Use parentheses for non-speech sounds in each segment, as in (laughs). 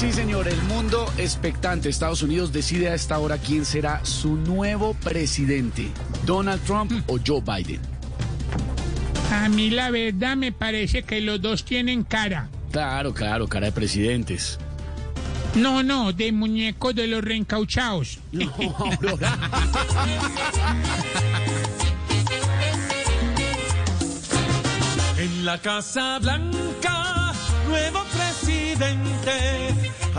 Sí, señor, el mundo expectante. Estados Unidos decide a esta hora quién será su nuevo presidente, Donald Trump o Joe Biden. A mí la verdad me parece que los dos tienen cara. Claro, claro, cara de presidentes. No, no, de muñecos de los reencauchados. (laughs) En la Casa Blanca, nuevo presidente.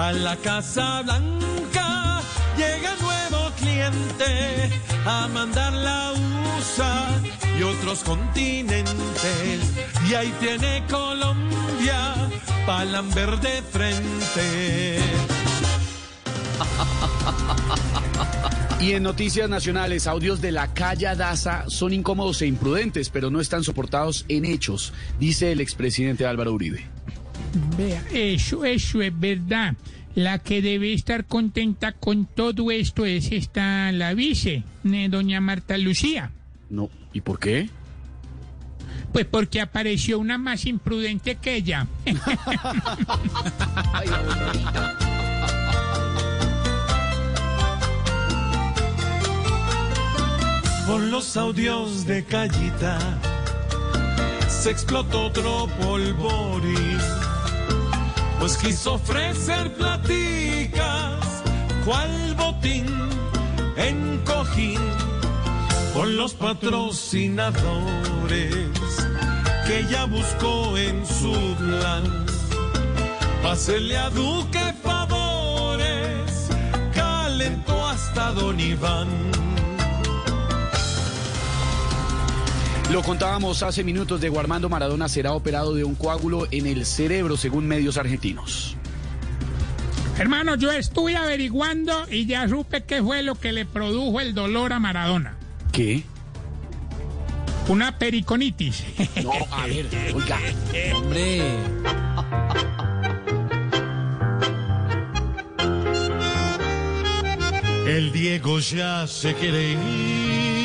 A la Casa Blanca llega nuevo cliente a mandar la USA y otros continentes. Y ahí tiene Colombia, palan verde frente. Y en noticias nacionales, audios de la calle Daza son incómodos e imprudentes, pero no están soportados en hechos, dice el expresidente Álvaro Uribe. Vea, eso, eso es verdad. La que debe estar contenta con todo esto es esta, la vice, eh, doña Marta Lucía. No, ¿y por qué? Pues porque apareció una más imprudente que ella. (laughs) Con los audios de Callita se explotó otro polvorín. Pues quiso ofrecer platicas, cual botín en cojín, con los patrocinadores que ya buscó en su plan. Pásele a Duque favores, calentó hasta Don Iván. Lo contábamos hace minutos, de Armando Maradona será operado de un coágulo en el cerebro, según medios argentinos. Hermano, yo estuve averiguando y ya supe qué fue lo que le produjo el dolor a Maradona. ¿Qué? Una periconitis. No, a ver, oiga. Hombre. El Diego ya se quiere ir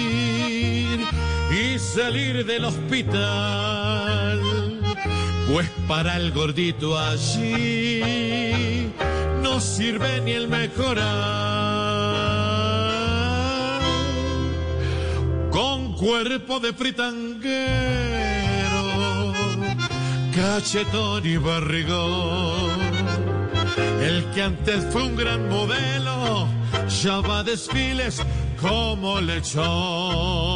salir del hospital. Pues para el gordito allí no sirve ni el mejorar. Con cuerpo de fritanguero, cachetón y barrigón. El que antes fue un gran modelo, ya va desfiles como lechón.